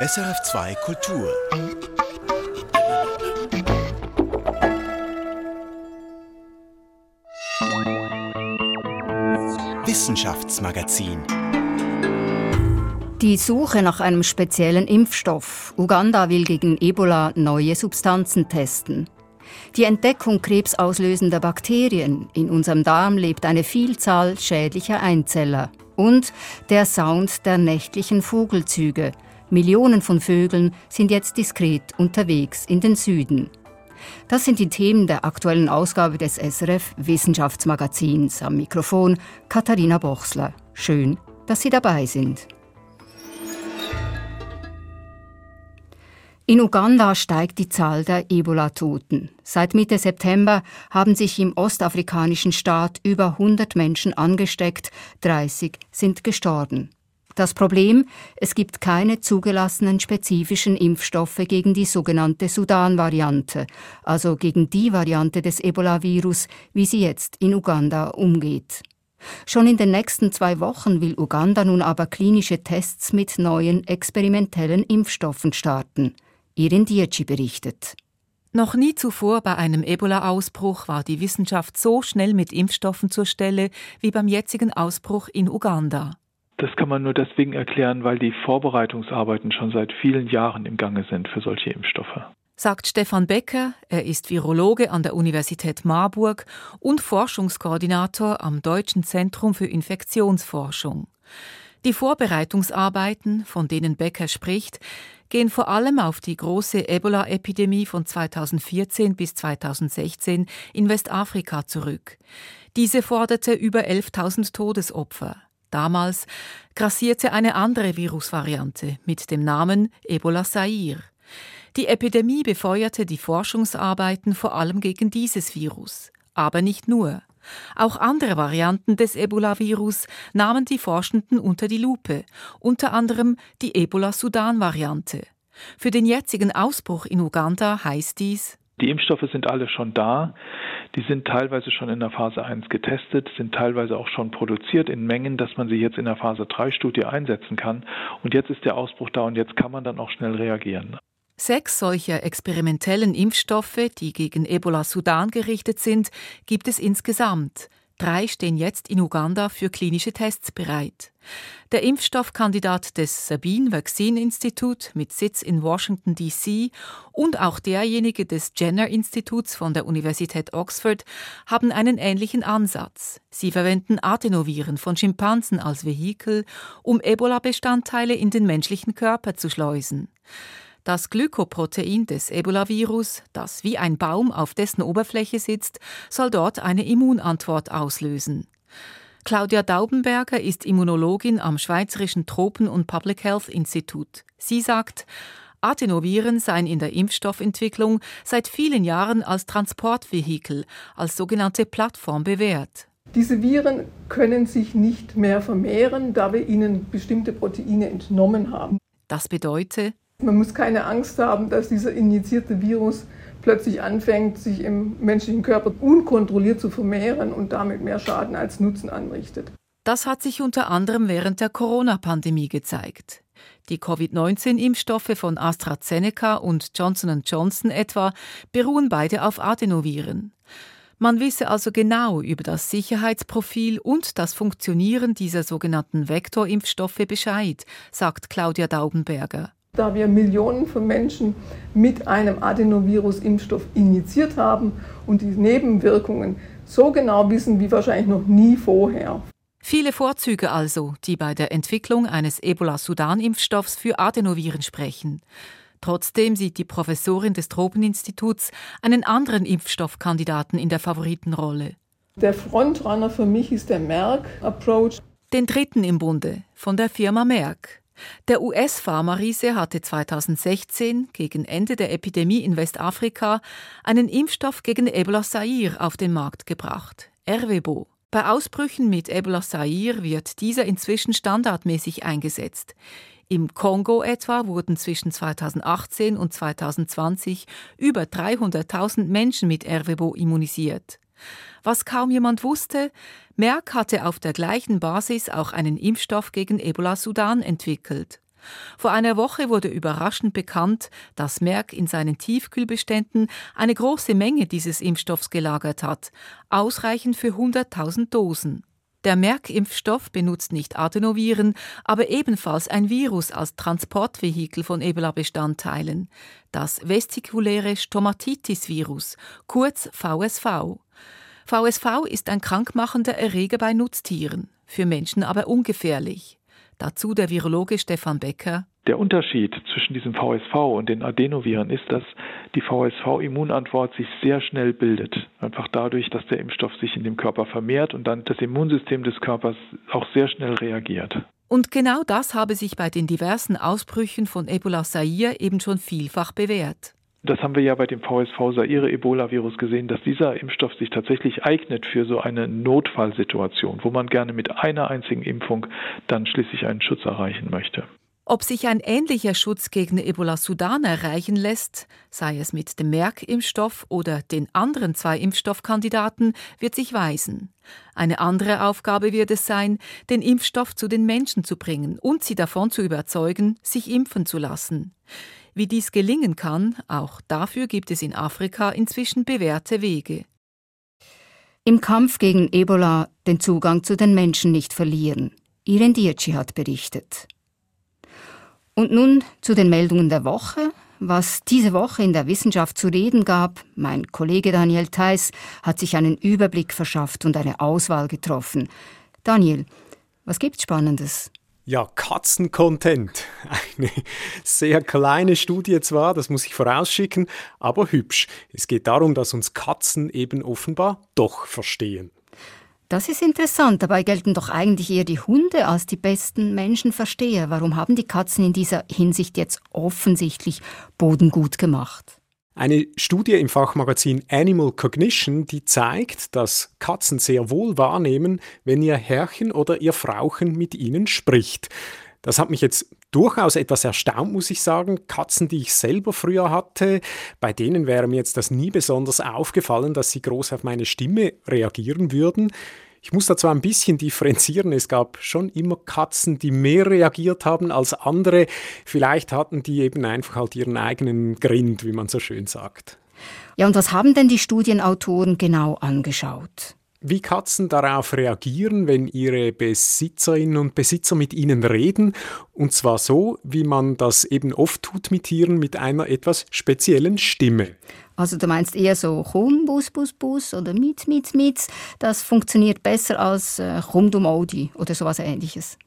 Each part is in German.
SRF2 Kultur. Wissenschaftsmagazin. Die Suche nach einem speziellen Impfstoff. Uganda will gegen Ebola neue Substanzen testen. Die Entdeckung krebsauslösender Bakterien. In unserem Darm lebt eine Vielzahl schädlicher Einzeller. Und der Sound der nächtlichen Vogelzüge. Millionen von Vögeln sind jetzt diskret unterwegs in den Süden. Das sind die Themen der aktuellen Ausgabe des SRF Wissenschaftsmagazins. Am Mikrofon Katharina Bochsler. Schön, dass Sie dabei sind. In Uganda steigt die Zahl der Ebola-Toten. Seit Mitte September haben sich im ostafrikanischen Staat über 100 Menschen angesteckt, 30 sind gestorben. Das Problem, es gibt keine zugelassenen spezifischen Impfstoffe gegen die sogenannte Sudan-Variante, also gegen die Variante des Ebola-Virus, wie sie jetzt in Uganda umgeht. Schon in den nächsten zwei Wochen will Uganda nun aber klinische Tests mit neuen experimentellen Impfstoffen starten. Irin Dietschi berichtet. Noch nie zuvor bei einem Ebola-Ausbruch war die Wissenschaft so schnell mit Impfstoffen zur Stelle wie beim jetzigen Ausbruch in Uganda. Das kann man nur deswegen erklären, weil die Vorbereitungsarbeiten schon seit vielen Jahren im Gange sind für solche Impfstoffe. Sagt Stefan Becker, er ist Virologe an der Universität Marburg und Forschungskoordinator am Deutschen Zentrum für Infektionsforschung. Die Vorbereitungsarbeiten, von denen Becker spricht, gehen vor allem auf die große Ebola-Epidemie von 2014 bis 2016 in Westafrika zurück. Diese forderte über 11.000 Todesopfer. Damals grassierte eine andere Virusvariante mit dem Namen Ebola Zaire. Die Epidemie befeuerte die Forschungsarbeiten vor allem gegen dieses Virus, aber nicht nur. Auch andere Varianten des Ebola-Virus nahmen die Forschenden unter die Lupe, unter anderem die Ebola-Sudan-Variante. Für den jetzigen Ausbruch in Uganda heißt dies, die Impfstoffe sind alle schon da. Die sind teilweise schon in der Phase 1 getestet, sind teilweise auch schon produziert in Mengen, dass man sie jetzt in der Phase 3 Studie einsetzen kann. Und jetzt ist der Ausbruch da und jetzt kann man dann auch schnell reagieren. Sechs solcher experimentellen Impfstoffe, die gegen Ebola Sudan gerichtet sind, gibt es insgesamt. Drei stehen jetzt in Uganda für klinische Tests bereit. Der Impfstoffkandidat des Sabine Vaccine Institute mit Sitz in Washington, D.C. und auch derjenige des Jenner Instituts von der Universität Oxford haben einen ähnlichen Ansatz. Sie verwenden Adenoviren von Schimpansen als Vehikel, um Ebola-Bestandteile in den menschlichen Körper zu schleusen. Das Glykoprotein des Ebola-Virus, das wie ein Baum auf dessen Oberfläche sitzt, soll dort eine Immunantwort auslösen. Claudia Daubenberger ist Immunologin am Schweizerischen Tropen- und Public Health Institut. Sie sagt, Adenoviren seien in der Impfstoffentwicklung seit vielen Jahren als Transportvehikel, als sogenannte Plattform bewährt. Diese Viren können sich nicht mehr vermehren, da wir ihnen bestimmte Proteine entnommen haben. Das bedeutet, man muss keine Angst haben, dass dieser injizierte Virus plötzlich anfängt, sich im menschlichen Körper unkontrolliert zu vermehren und damit mehr Schaden als Nutzen anrichtet. Das hat sich unter anderem während der Corona-Pandemie gezeigt. Die Covid-19-Impfstoffe von AstraZeneca und Johnson Johnson etwa beruhen beide auf Adenoviren. Man wisse also genau über das Sicherheitsprofil und das Funktionieren dieser sogenannten Vektorimpfstoffe Bescheid, sagt Claudia Daubenberger da wir Millionen von Menschen mit einem Adenovirus-Impfstoff injiziert haben und die Nebenwirkungen so genau wissen wie wahrscheinlich noch nie vorher. Viele Vorzüge also, die bei der Entwicklung eines Ebola-Sudan-Impfstoffs für Adenoviren sprechen. Trotzdem sieht die Professorin des Tropeninstituts einen anderen Impfstoffkandidaten in der Favoritenrolle. Der Frontrunner für mich ist der Merck-Approach. Den dritten im Bunde, von der Firma Merck. Der US-Pharma-Riese hatte 2016, gegen Ende der Epidemie in Westafrika, einen Impfstoff gegen Ebola Zaire auf den Markt gebracht, Ervebo. Bei Ausbrüchen mit Ebola Zaire wird dieser inzwischen standardmäßig eingesetzt. Im Kongo etwa wurden zwischen 2018 und 2020 über 300.000 Menschen mit Ervebo immunisiert. Was kaum jemand wusste, Merck hatte auf der gleichen Basis auch einen Impfstoff gegen Ebola Sudan entwickelt. Vor einer Woche wurde überraschend bekannt, dass Merck in seinen Tiefkühlbeständen eine große Menge dieses Impfstoffs gelagert hat, ausreichend für 100.000 Dosen. Der Merck-Impfstoff benutzt nicht Adenoviren, aber ebenfalls ein Virus als Transportvehikel von Ebola-Bestandteilen, das vestikuläre Stomatitis-Virus, kurz VSV. VSV ist ein krankmachender Erreger bei Nutztieren, für Menschen aber ungefährlich. Dazu der Virologe Stefan Becker. Der Unterschied zwischen diesem VSV und den Adenoviren ist, dass die VSV-Immunantwort sich sehr schnell bildet. Einfach dadurch, dass der Impfstoff sich in dem Körper vermehrt und dann das Immunsystem des Körpers auch sehr schnell reagiert. Und genau das habe sich bei den diversen Ausbrüchen von Ebola Zaire eben schon vielfach bewährt. Das haben wir ja bei dem VSV Zaire Ebola-Virus gesehen, dass dieser Impfstoff sich tatsächlich eignet für so eine Notfallsituation, wo man gerne mit einer einzigen Impfung dann schließlich einen Schutz erreichen möchte. Ob sich ein ähnlicher Schutz gegen Ebola Sudan erreichen lässt, sei es mit dem Merck-Impfstoff oder den anderen zwei Impfstoffkandidaten, wird sich weisen. Eine andere Aufgabe wird es sein, den Impfstoff zu den Menschen zu bringen und sie davon zu überzeugen, sich impfen zu lassen. Wie dies gelingen kann, auch dafür gibt es in Afrika inzwischen bewährte Wege. Im Kampf gegen Ebola den Zugang zu den Menschen nicht verlieren. Irene Dietschi hat berichtet. Und nun zu den Meldungen der Woche. Was diese Woche in der Wissenschaft zu reden gab, mein Kollege Daniel Theiss hat sich einen Überblick verschafft und eine Auswahl getroffen. Daniel, was gibt's Spannendes? Ja, Katzencontent. Eine sehr kleine Studie zwar, das muss ich vorausschicken, aber hübsch. Es geht darum, dass uns Katzen eben offenbar doch verstehen. Das ist interessant. Dabei gelten doch eigentlich eher die Hunde als die besten Menschenversteher. Warum haben die Katzen in dieser Hinsicht jetzt offensichtlich bodengut gemacht? Eine Studie im Fachmagazin Animal Cognition, die zeigt, dass Katzen sehr wohl wahrnehmen, wenn ihr Herrchen oder ihr Frauchen mit ihnen spricht. Das hat mich jetzt durchaus etwas erstaunt, muss ich sagen. Katzen, die ich selber früher hatte, bei denen wäre mir jetzt das nie besonders aufgefallen, dass sie groß auf meine Stimme reagieren würden. Ich muss da zwar ein bisschen differenzieren. Es gab schon immer Katzen, die mehr reagiert haben als andere. Vielleicht hatten die eben einfach halt ihren eigenen Grind, wie man so schön sagt. Ja, und was haben denn die Studienautoren genau angeschaut? wie Katzen darauf reagieren, wenn ihre Besitzerinnen und Besitzer mit ihnen reden. Und zwar so, wie man das eben oft tut mit Tieren, mit einer etwas speziellen Stimme. Also du meinst eher so Chum, Bus, Bus, Bus oder Mit, Mit, Mit. Das funktioniert besser als äh, Chum, Dum, Odi oder sowas ähnliches.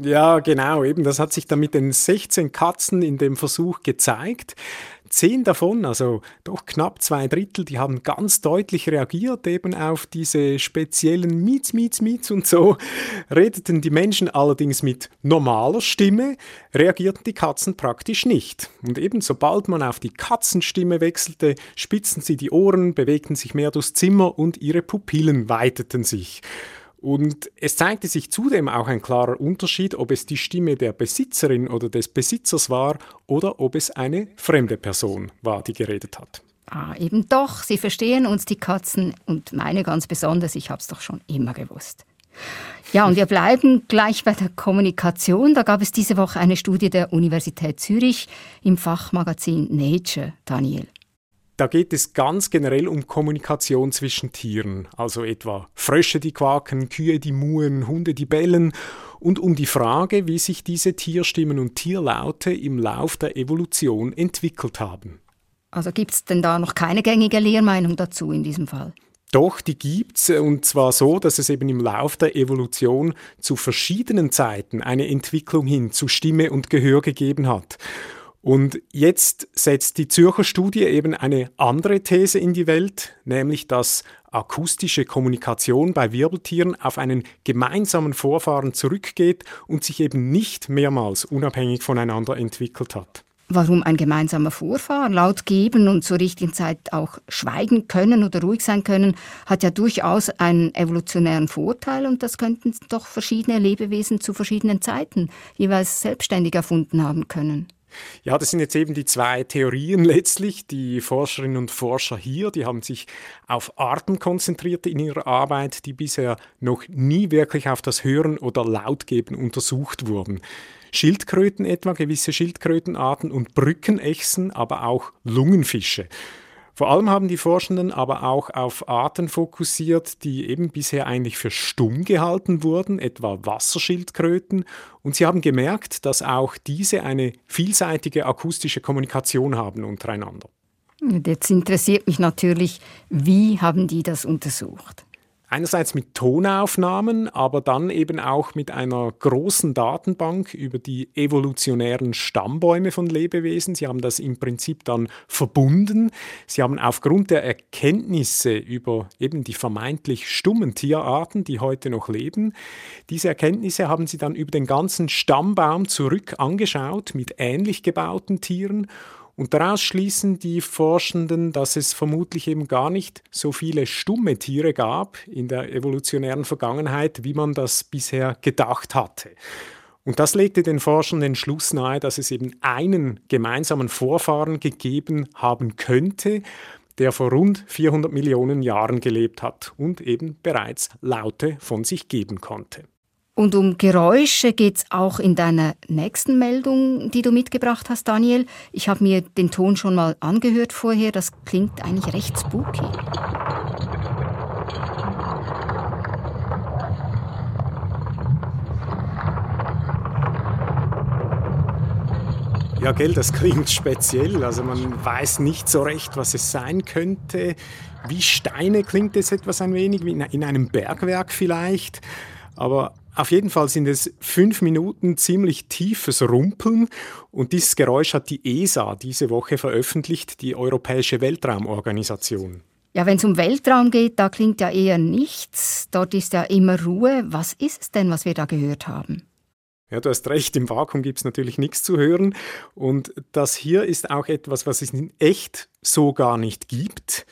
Ja, genau, eben. Das hat sich dann mit den 16 Katzen in dem Versuch gezeigt. Zehn davon, also doch knapp zwei Drittel, die haben ganz deutlich reagiert eben auf diese speziellen Miets, Miets, Miets und so. Redeten die Menschen allerdings mit normaler Stimme, reagierten die Katzen praktisch nicht. Und eben sobald man auf die Katzenstimme wechselte, spitzten sie die Ohren, bewegten sich mehr durchs Zimmer und ihre Pupillen weiteten sich. Und es zeigte sich zudem auch ein klarer Unterschied, ob es die Stimme der Besitzerin oder des Besitzers war oder ob es eine fremde Person war, die geredet hat. Ah, eben doch, sie verstehen uns die Katzen und meine ganz besonders, ich habe es doch schon immer gewusst. Ja, und wir bleiben gleich bei der Kommunikation. Da gab es diese Woche eine Studie der Universität Zürich im Fachmagazin Nature, Daniel. Da geht es ganz generell um Kommunikation zwischen Tieren, also etwa Frösche, die quaken, Kühe, die muhen, Hunde, die bellen und um die Frage, wie sich diese Tierstimmen und Tierlaute im Lauf der Evolution entwickelt haben. Also gibt es denn da noch keine gängige Lehrmeinung dazu in diesem Fall? Doch, die gibt's und zwar so, dass es eben im Lauf der Evolution zu verschiedenen Zeiten eine Entwicklung hin zu Stimme und Gehör gegeben hat. Und jetzt setzt die Zürcher Studie eben eine andere These in die Welt, nämlich dass akustische Kommunikation bei Wirbeltieren auf einen gemeinsamen Vorfahren zurückgeht und sich eben nicht mehrmals unabhängig voneinander entwickelt hat. Warum ein gemeinsamer Vorfahr laut geben und zur richtigen Zeit auch schweigen können oder ruhig sein können, hat ja durchaus einen evolutionären Vorteil und das könnten doch verschiedene Lebewesen zu verschiedenen Zeiten jeweils selbstständig erfunden haben können. Ja, das sind jetzt eben die zwei Theorien letztlich. Die Forscherinnen und Forscher hier, die haben sich auf Arten konzentriert in ihrer Arbeit, die bisher noch nie wirklich auf das Hören oder Lautgeben untersucht wurden. Schildkröten etwa, gewisse Schildkrötenarten und Brückenechsen, aber auch Lungenfische. Vor allem haben die Forschenden aber auch auf Arten fokussiert, die eben bisher eigentlich für stumm gehalten wurden, etwa Wasserschildkröten. Und sie haben gemerkt, dass auch diese eine vielseitige akustische Kommunikation haben untereinander. Jetzt interessiert mich natürlich, wie haben die das untersucht? Einerseits mit Tonaufnahmen, aber dann eben auch mit einer großen Datenbank über die evolutionären Stammbäume von Lebewesen. Sie haben das im Prinzip dann verbunden. Sie haben aufgrund der Erkenntnisse über eben die vermeintlich stummen Tierarten, die heute noch leben, diese Erkenntnisse haben sie dann über den ganzen Stammbaum zurück angeschaut mit ähnlich gebauten Tieren und daraus schließen die Forschenden, dass es vermutlich eben gar nicht so viele stumme Tiere gab in der evolutionären Vergangenheit, wie man das bisher gedacht hatte. Und das legte den Forschern den Schluss nahe, dass es eben einen gemeinsamen Vorfahren gegeben haben könnte, der vor rund 400 Millionen Jahren gelebt hat und eben bereits Laute von sich geben konnte. Und um Geräusche geht es auch in deiner nächsten Meldung, die du mitgebracht hast, Daniel. Ich habe mir den Ton schon mal angehört vorher. Das klingt eigentlich recht spooky. Ja, gell, das klingt speziell. Also man weiß nicht so recht, was es sein könnte. Wie Steine klingt es etwas ein wenig, wie in einem Bergwerk vielleicht. Aber auf jeden Fall sind es fünf Minuten ziemlich tiefes Rumpeln und dieses Geräusch hat die ESA diese Woche veröffentlicht, die Europäische Weltraumorganisation. Ja, wenn es um Weltraum geht, da klingt ja eher nichts. Dort ist ja immer Ruhe. Was ist es denn, was wir da gehört haben? Ja, du hast recht, im Vakuum gibt es natürlich nichts zu hören. Und das hier ist auch etwas, was es in echt so gar nicht gibt.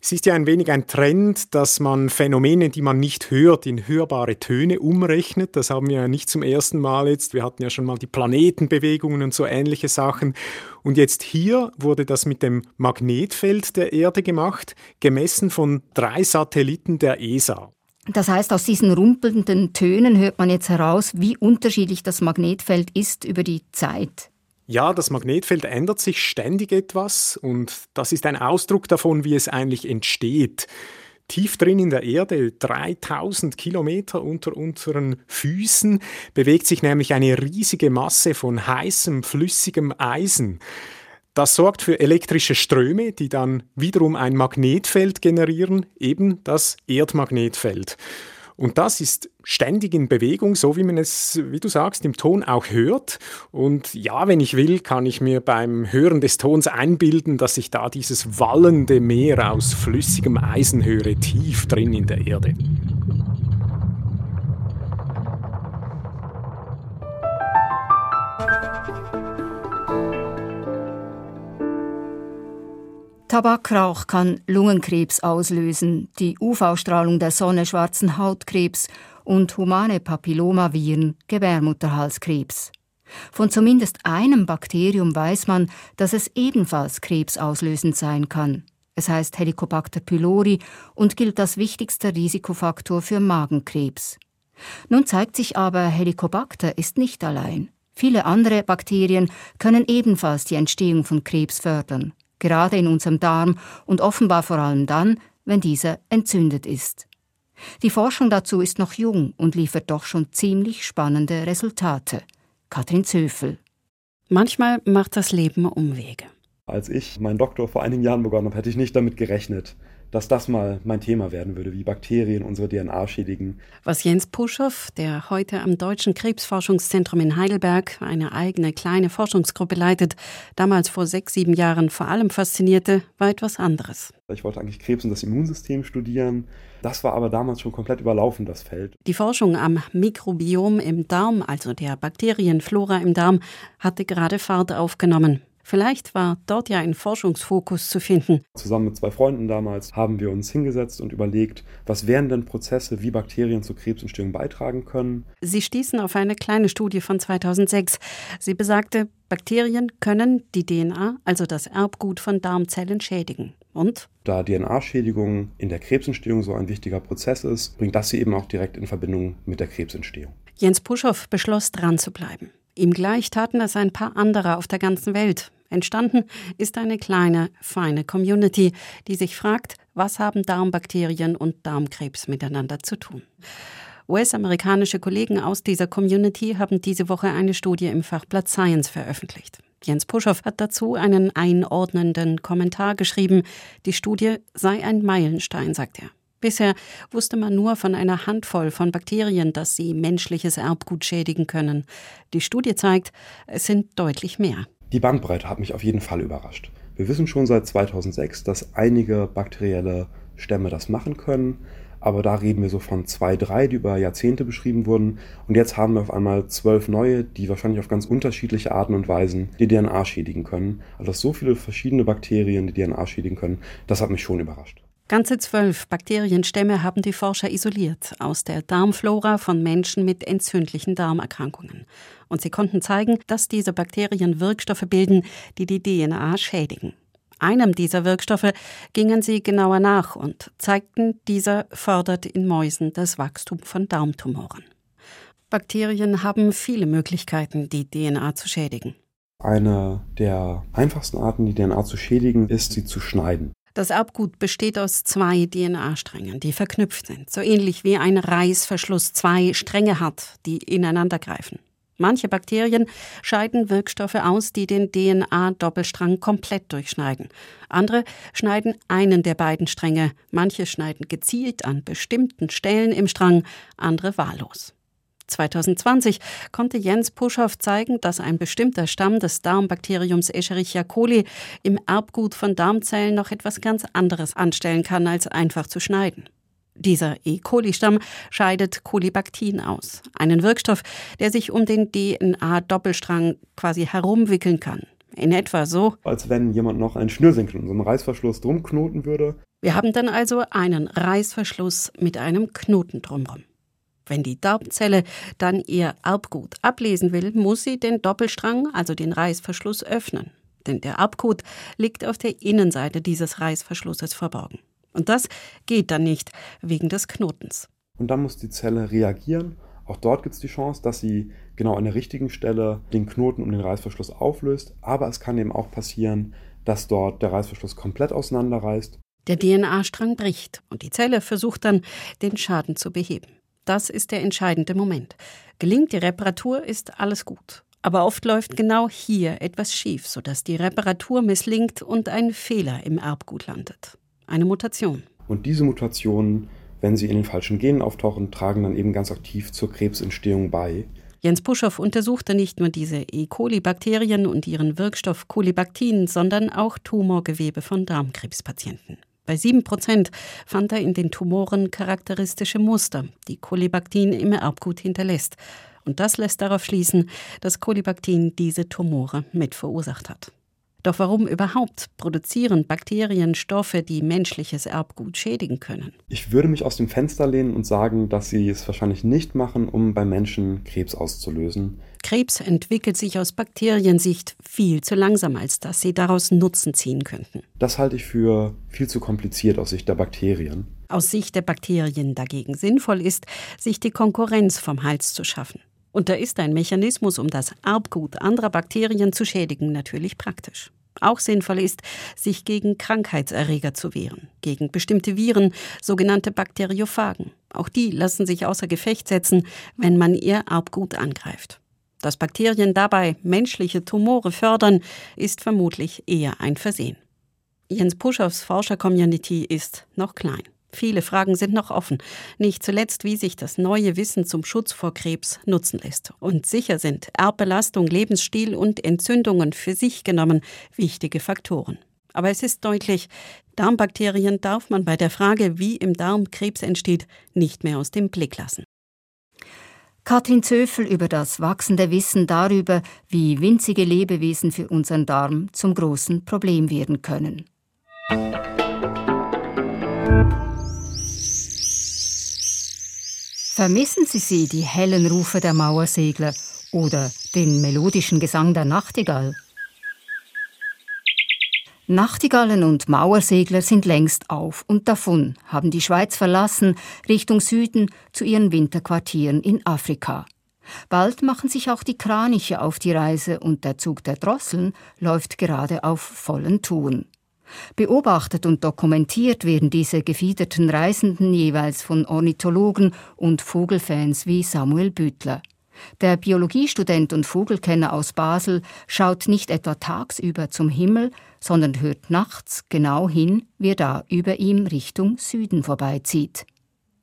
Es ist ja ein wenig ein Trend, dass man Phänomene, die man nicht hört, in hörbare Töne umrechnet. Das haben wir ja nicht zum ersten Mal jetzt. Wir hatten ja schon mal die Planetenbewegungen und so ähnliche Sachen. Und jetzt hier wurde das mit dem Magnetfeld der Erde gemacht, gemessen von drei Satelliten der ESA. Das heißt, aus diesen rumpelnden Tönen hört man jetzt heraus, wie unterschiedlich das Magnetfeld ist über die Zeit. Ja, das Magnetfeld ändert sich ständig etwas und das ist ein Ausdruck davon, wie es eigentlich entsteht. Tief drin in der Erde, 3000 Kilometer unter unseren Füßen, bewegt sich nämlich eine riesige Masse von heißem, flüssigem Eisen. Das sorgt für elektrische Ströme, die dann wiederum ein Magnetfeld generieren, eben das Erdmagnetfeld. Und das ist ständig in Bewegung, so wie man es, wie du sagst, im Ton auch hört. Und ja, wenn ich will, kann ich mir beim Hören des Tons einbilden, dass ich da dieses wallende Meer aus flüssigem Eisen höre, tief drin in der Erde. Tabakrauch kann Lungenkrebs auslösen, die UV-Strahlung der Sonne schwarzen Hautkrebs und humane Papillomaviren Gebärmutterhalskrebs. Von zumindest einem Bakterium weiß man, dass es ebenfalls krebsauslösend sein kann. Es heißt Helicobacter pylori und gilt als wichtigster Risikofaktor für Magenkrebs. Nun zeigt sich aber, Helicobacter ist nicht allein. Viele andere Bakterien können ebenfalls die Entstehung von Krebs fördern gerade in unserem Darm und offenbar vor allem dann, wenn dieser entzündet ist. Die Forschung dazu ist noch jung und liefert doch schon ziemlich spannende Resultate. Katrin Zöfel. Manchmal macht das Leben Umwege. Als ich meinen Doktor vor einigen Jahren begonnen habe, hätte ich nicht damit gerechnet, dass das mal mein Thema werden würde, wie Bakterien unsere DNA schädigen. Was Jens Puschow, der heute am Deutschen Krebsforschungszentrum in Heidelberg eine eigene kleine Forschungsgruppe leitet, damals vor sechs, sieben Jahren vor allem faszinierte, war etwas anderes. Ich wollte eigentlich Krebs und das Immunsystem studieren. Das war aber damals schon komplett überlaufen, das Feld. Die Forschung am Mikrobiom im Darm, also der Bakterienflora im Darm, hatte gerade Fahrt aufgenommen. Vielleicht war dort ja ein Forschungsfokus zu finden. Zusammen mit zwei Freunden damals haben wir uns hingesetzt und überlegt, was wären denn Prozesse, wie Bakterien zur Krebsentstehung beitragen können. Sie stießen auf eine kleine Studie von 2006. Sie besagte, Bakterien können die DNA, also das Erbgut von Darmzellen, schädigen. Und? Da DNA-Schädigung in der Krebsentstehung so ein wichtiger Prozess ist, bringt das sie eben auch direkt in Verbindung mit der Krebsentstehung. Jens Puschow beschloss, dran zu bleiben. Ihm gleich taten es ein paar andere auf der ganzen Welt. Entstanden ist eine kleine, feine Community, die sich fragt, was haben Darmbakterien und Darmkrebs miteinander zu tun. US-amerikanische Kollegen aus dieser Community haben diese Woche eine Studie im Fachblatt Science veröffentlicht. Jens Puschow hat dazu einen einordnenden Kommentar geschrieben. Die Studie sei ein Meilenstein, sagt er. Bisher wusste man nur von einer Handvoll von Bakterien, dass sie menschliches Erbgut schädigen können. Die Studie zeigt, es sind deutlich mehr. Die Bandbreite hat mich auf jeden Fall überrascht. Wir wissen schon seit 2006, dass einige bakterielle Stämme das machen können, aber da reden wir so von zwei, drei, die über Jahrzehnte beschrieben wurden. Und jetzt haben wir auf einmal zwölf neue, die wahrscheinlich auf ganz unterschiedliche Arten und Weisen die DNA schädigen können. Also so viele verschiedene Bakterien die DNA schädigen können, das hat mich schon überrascht. Ganze zwölf Bakterienstämme haben die Forscher isoliert aus der Darmflora von Menschen mit entzündlichen Darmerkrankungen. Und sie konnten zeigen, dass diese Bakterien Wirkstoffe bilden, die die DNA schädigen. Einem dieser Wirkstoffe gingen sie genauer nach und zeigten, dieser fördert in Mäusen das Wachstum von Darmtumoren. Bakterien haben viele Möglichkeiten, die DNA zu schädigen. Eine der einfachsten Arten, die DNA zu schädigen, ist, sie zu schneiden. Das Erbgut besteht aus zwei DNA-Strängen, die verknüpft sind, so ähnlich wie ein Reißverschluss zwei Stränge hat, die ineinander greifen. Manche Bakterien scheiden Wirkstoffe aus, die den DNA-Doppelstrang komplett durchschneiden. Andere schneiden einen der beiden Stränge, manche schneiden gezielt an bestimmten Stellen im Strang, andere wahllos. 2020 konnte Jens Puschow zeigen, dass ein bestimmter Stamm des Darmbakteriums Escherichia coli im Erbgut von Darmzellen noch etwas ganz anderes anstellen kann, als einfach zu schneiden. Dieser E. coli-Stamm scheidet Kolibaktin aus, einen Wirkstoff, der sich um den DNA-Doppelstrang quasi herumwickeln kann. In etwa so. Als wenn jemand noch einen Schnürsenkel in so einem Reißverschluss drum knoten würde. Wir haben dann also einen Reißverschluss mit einem Knoten drumherum. Wenn die Darmzelle dann ihr Erbgut ablesen will, muss sie den Doppelstrang, also den Reißverschluss, öffnen. Denn der Erbgut liegt auf der Innenseite dieses Reißverschlusses verborgen. Und das geht dann nicht wegen des Knotens. Und dann muss die Zelle reagieren. Auch dort gibt es die Chance, dass sie genau an der richtigen Stelle den Knoten um den Reißverschluss auflöst. Aber es kann eben auch passieren, dass dort der Reißverschluss komplett auseinanderreißt. Der DNA-Strang bricht und die Zelle versucht dann, den Schaden zu beheben. Das ist der entscheidende Moment. Gelingt die Reparatur, ist alles gut. Aber oft läuft genau hier etwas schief, sodass die Reparatur misslingt und ein Fehler im Erbgut landet. Eine Mutation. Und diese Mutationen, wenn sie in den falschen Genen auftauchen, tragen dann eben ganz aktiv zur Krebsentstehung bei. Jens Puschow untersuchte nicht nur diese E. coli-Bakterien und ihren Wirkstoff Kolibaktin, sondern auch Tumorgewebe von Darmkrebspatienten. Bei 7 Prozent fand er in den Tumoren charakteristische Muster, die Kolibaktin im Erbgut hinterlässt. Und das lässt darauf schließen, dass Kolibaktin diese Tumore mit verursacht hat. Doch warum überhaupt produzieren Bakterien Stoffe, die menschliches Erbgut schädigen können? Ich würde mich aus dem Fenster lehnen und sagen, dass sie es wahrscheinlich nicht machen, um bei Menschen Krebs auszulösen. Krebs entwickelt sich aus Bakteriensicht viel zu langsam, als dass sie daraus Nutzen ziehen könnten. Das halte ich für viel zu kompliziert aus Sicht der Bakterien. Aus Sicht der Bakterien dagegen sinnvoll ist, sich die Konkurrenz vom Hals zu schaffen. Und da ist ein Mechanismus, um das Erbgut anderer Bakterien zu schädigen, natürlich praktisch. Auch sinnvoll ist, sich gegen Krankheitserreger zu wehren, gegen bestimmte Viren, sogenannte Bakteriophagen. Auch die lassen sich außer Gefecht setzen, wenn man ihr Erbgut angreift. Dass Bakterien dabei menschliche Tumore fördern, ist vermutlich eher ein Versehen. Jens Puschows Forscher-Community ist noch klein. Viele Fragen sind noch offen, nicht zuletzt, wie sich das neue Wissen zum Schutz vor Krebs nutzen lässt. Und sicher sind Erbbelastung, Lebensstil und Entzündungen für sich genommen wichtige Faktoren. Aber es ist deutlich, Darmbakterien darf man bei der Frage, wie im Darm Krebs entsteht, nicht mehr aus dem Blick lassen. Katrin Zöfel über das wachsende Wissen darüber, wie winzige Lebewesen für unseren Darm zum großen Problem werden können. Vermissen Sie sie, die hellen Rufe der Mauersegler oder den melodischen Gesang der Nachtigall? Nachtigallen und Mauersegler sind längst auf und davon, haben die Schweiz verlassen, Richtung Süden zu ihren Winterquartieren in Afrika. Bald machen sich auch die Kraniche auf die Reise und der Zug der Drosseln läuft gerade auf vollen Touren. Beobachtet und dokumentiert werden diese gefiederten Reisenden jeweils von Ornithologen und Vogelfans wie Samuel Büttler. Der Biologiestudent und Vogelkenner aus Basel schaut nicht etwa tagsüber zum Himmel, sondern hört nachts genau hin, wie er da über ihm Richtung Süden vorbeizieht.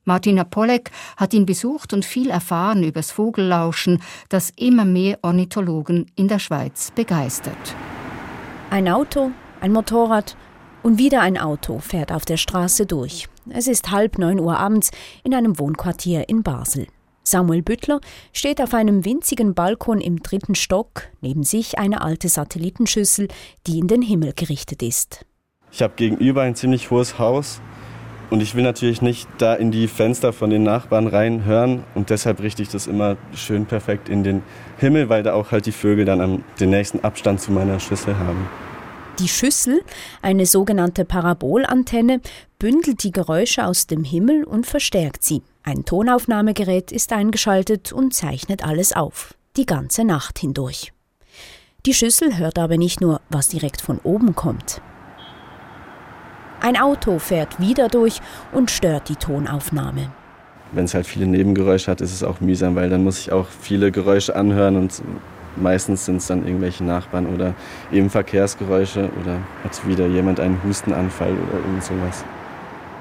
Martina Pollek hat ihn besucht und viel erfahren übers Vogellauschen, das immer mehr Ornithologen in der Schweiz begeistert. Ein Auto, ein Motorrad und wieder ein Auto fährt auf der Straße durch. Es ist halb neun Uhr abends in einem Wohnquartier in Basel. Samuel Büttler steht auf einem winzigen Balkon im dritten Stock, neben sich eine alte Satellitenschüssel, die in den Himmel gerichtet ist. Ich habe gegenüber ein ziemlich hohes Haus und ich will natürlich nicht da in die Fenster von den Nachbarn reinhören und deshalb richte ich das immer schön perfekt in den Himmel, weil da auch halt die Vögel dann den nächsten Abstand zu meiner Schüssel haben. Die Schüssel, eine sogenannte Parabolantenne, bündelt die Geräusche aus dem Himmel und verstärkt sie. Ein Tonaufnahmegerät ist eingeschaltet und zeichnet alles auf, die ganze Nacht hindurch. Die Schüssel hört aber nicht nur, was direkt von oben kommt. Ein Auto fährt wieder durch und stört die Tonaufnahme. Wenn es halt viele Nebengeräusche hat, ist es auch mühsam, weil dann muss ich auch viele Geräusche anhören und Meistens sind es dann irgendwelche Nachbarn oder eben Verkehrsgeräusche oder hat wieder jemand einen Hustenanfall oder irgend sowas.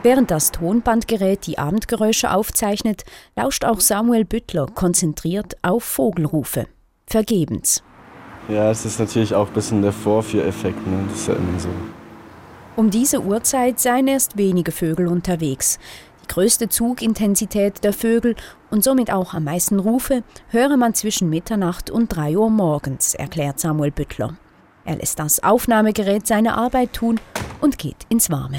Während das Tonbandgerät die Abendgeräusche aufzeichnet, lauscht auch Samuel Büttler konzentriert auf Vogelrufe. Vergebens. Ja, es ist natürlich auch ein bisschen der Vorführeffekt, ne? das ist ja immer so. Um diese Uhrzeit seien erst wenige Vögel unterwegs. Die größte Zugintensität der Vögel und somit auch am meisten Rufe höre man zwischen Mitternacht und 3 Uhr morgens, erklärt Samuel Büttler. Er lässt das Aufnahmegerät seine Arbeit tun und geht ins Warme.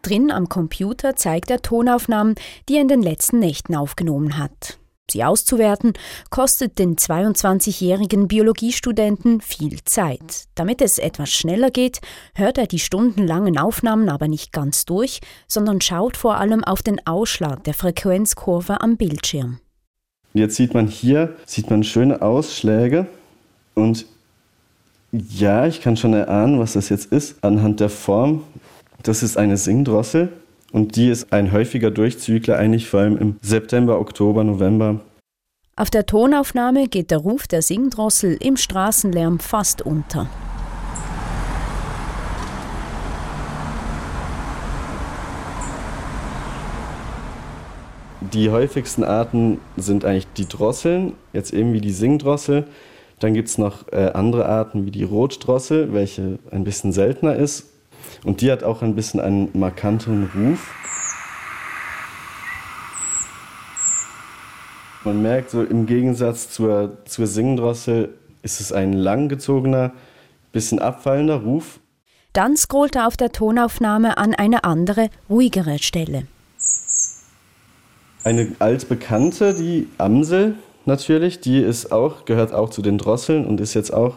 Drin am Computer zeigt er Tonaufnahmen, die er in den letzten Nächten aufgenommen hat. Sie auszuwerten, kostet den 22-jährigen Biologiestudenten viel Zeit. Damit es etwas schneller geht, hört er die stundenlangen Aufnahmen aber nicht ganz durch, sondern schaut vor allem auf den Ausschlag der Frequenzkurve am Bildschirm. Jetzt sieht man hier, sieht man schöne Ausschläge und ja, ich kann schon erahnen, was das jetzt ist anhand der Form. Das ist eine Singdrossel und die ist ein häufiger Durchzügler, eigentlich vor allem im September, Oktober, November. Auf der Tonaufnahme geht der Ruf der Singdrossel im Straßenlärm fast unter. Die häufigsten Arten sind eigentlich die Drosseln, jetzt eben wie die Singdrossel. Dann gibt es noch äh, andere Arten wie die Rotdrossel, welche ein bisschen seltener ist und die hat auch ein bisschen einen markanten Ruf. Man merkt so im Gegensatz zur, zur Singendrossel ist es ein langgezogener, bisschen abfallender Ruf. Dann scrollt er auf der Tonaufnahme an eine andere, ruhigere Stelle. Eine altbekannte, die Amsel natürlich, die ist auch, gehört auch zu den Drosseln und ist jetzt auch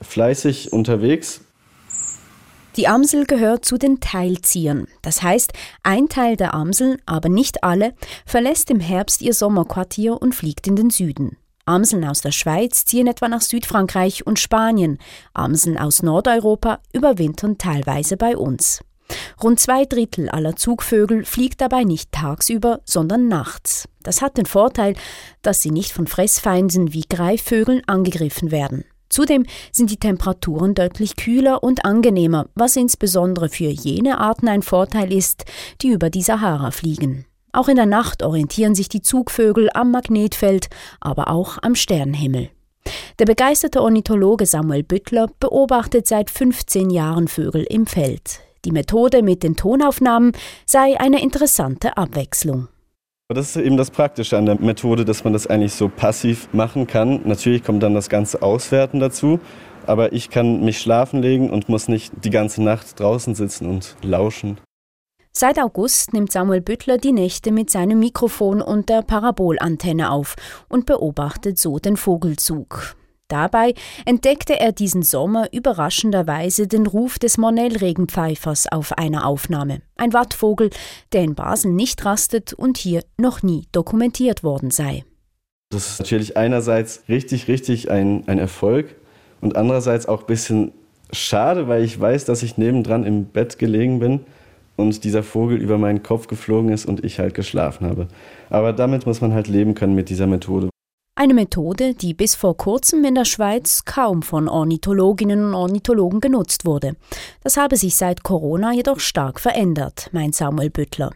fleißig unterwegs. Die Amsel gehört zu den Teilziehern. Das heißt, ein Teil der Amseln, aber nicht alle, verlässt im Herbst ihr Sommerquartier und fliegt in den Süden. Amseln aus der Schweiz ziehen etwa nach Südfrankreich und Spanien. Amseln aus Nordeuropa überwintern teilweise bei uns. Rund zwei Drittel aller Zugvögel fliegt dabei nicht tagsüber, sondern nachts. Das hat den Vorteil, dass sie nicht von Fressfeinden wie Greifvögeln angegriffen werden. Zudem sind die Temperaturen deutlich kühler und angenehmer, was insbesondere für jene Arten ein Vorteil ist, die über die Sahara fliegen. Auch in der Nacht orientieren sich die Zugvögel am Magnetfeld, aber auch am Sternenhimmel. Der begeisterte Ornithologe Samuel Büttler beobachtet seit 15 Jahren Vögel im Feld. Die Methode mit den Tonaufnahmen sei eine interessante Abwechslung. Das ist eben das Praktische an der Methode, dass man das eigentlich so passiv machen kann. Natürlich kommt dann das ganze Auswerten dazu, aber ich kann mich schlafen legen und muss nicht die ganze Nacht draußen sitzen und lauschen. Seit August nimmt Samuel Büttler die Nächte mit seinem Mikrofon und der Parabolantenne auf und beobachtet so den Vogelzug. Dabei entdeckte er diesen Sommer überraschenderweise den Ruf des Mornell-Regenpfeifers auf einer Aufnahme. Ein Wattvogel, der in Basel nicht rastet und hier noch nie dokumentiert worden sei. Das ist natürlich einerseits richtig, richtig ein, ein Erfolg und andererseits auch ein bisschen schade, weil ich weiß, dass ich nebendran im Bett gelegen bin und dieser Vogel über meinen Kopf geflogen ist und ich halt geschlafen habe. Aber damit muss man halt leben können mit dieser Methode. Eine Methode, die bis vor kurzem in der Schweiz kaum von Ornithologinnen und Ornithologen genutzt wurde. Das habe sich seit Corona jedoch stark verändert, meint Samuel Büttler.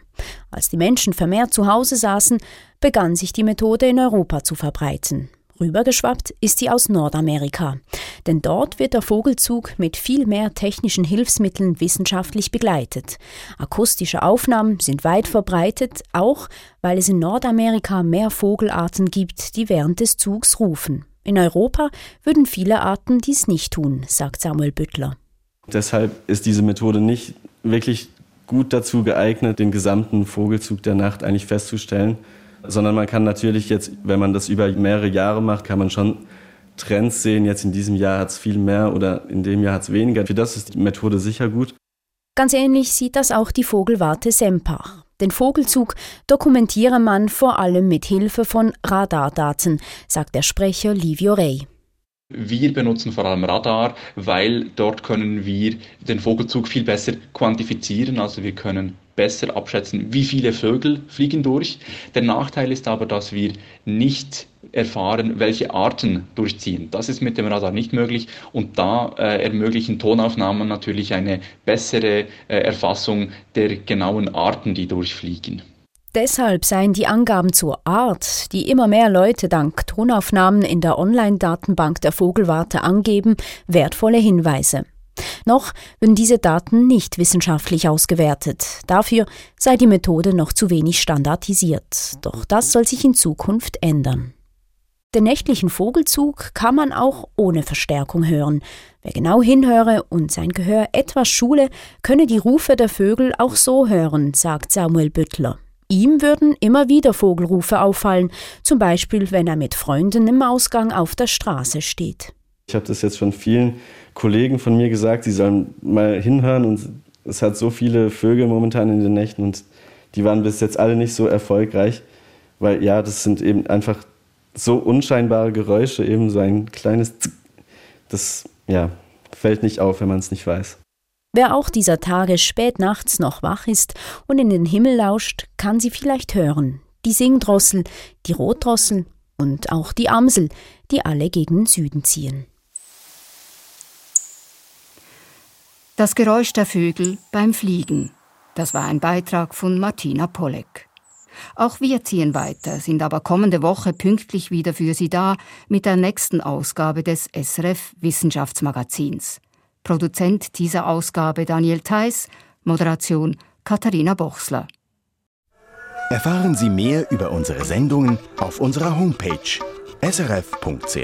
Als die Menschen vermehrt zu Hause saßen, begann sich die Methode in Europa zu verbreiten. Rübergeschwappt ist sie aus Nordamerika. Denn dort wird der Vogelzug mit viel mehr technischen Hilfsmitteln wissenschaftlich begleitet. Akustische Aufnahmen sind weit verbreitet, auch weil es in Nordamerika mehr Vogelarten gibt, die während des Zugs rufen. In Europa würden viele Arten dies nicht tun, sagt Samuel Büttler. Deshalb ist diese Methode nicht wirklich gut dazu geeignet, den gesamten Vogelzug der Nacht eigentlich festzustellen sondern man kann natürlich jetzt, wenn man das über mehrere Jahre macht, kann man schon Trends sehen. Jetzt in diesem Jahr hat es viel mehr oder in dem Jahr hat es weniger. Für das ist die Methode sicher gut. Ganz ähnlich sieht das auch die Vogelwarte Sempach. Den Vogelzug dokumentiere man vor allem mit Hilfe von Radardaten, sagt der Sprecher Livio Rey. Wir benutzen vor allem Radar, weil dort können wir den Vogelzug viel besser quantifizieren. Also wir können besser abschätzen, wie viele Vögel fliegen durch. Der Nachteil ist aber, dass wir nicht erfahren, welche Arten durchziehen. Das ist mit dem Radar nicht möglich und da äh, ermöglichen Tonaufnahmen natürlich eine bessere äh, Erfassung der genauen Arten, die durchfliegen. Deshalb seien die Angaben zur Art, die immer mehr Leute dank Tonaufnahmen in der Online-Datenbank der Vogelwarte angeben, wertvolle Hinweise. Noch würden diese Daten nicht wissenschaftlich ausgewertet. Dafür sei die Methode noch zu wenig standardisiert. Doch das soll sich in Zukunft ändern. Den nächtlichen Vogelzug kann man auch ohne Verstärkung hören. Wer genau hinhöre und sein Gehör etwas schule, könne die Rufe der Vögel auch so hören, sagt Samuel Büttler. Ihm würden immer wieder Vogelrufe auffallen, zum Beispiel wenn er mit Freunden im Ausgang auf der Straße steht. Ich habe das jetzt schon vielen Kollegen von mir gesagt, sie sollen mal hinhören und es hat so viele Vögel momentan in den Nächten und die waren bis jetzt alle nicht so erfolgreich, weil ja, das sind eben einfach so unscheinbare Geräusche, eben so ein kleines Zick, das ja, fällt nicht auf, wenn man es nicht weiß. Wer auch dieser Tage spät nachts noch wach ist und in den Himmel lauscht, kann sie vielleicht hören. Die Singdrossel, die Rotdrossel und auch die Amsel, die alle gegen den Süden ziehen. Das Geräusch der Vögel beim Fliegen. Das war ein Beitrag von Martina Pollek. Auch wir ziehen weiter, sind aber kommende Woche pünktlich wieder für Sie da mit der nächsten Ausgabe des SRF Wissenschaftsmagazins. Produzent dieser Ausgabe Daniel Theiss, Moderation Katharina Bochsler. Erfahren Sie mehr über unsere Sendungen auf unserer Homepage srf.ch-kultur.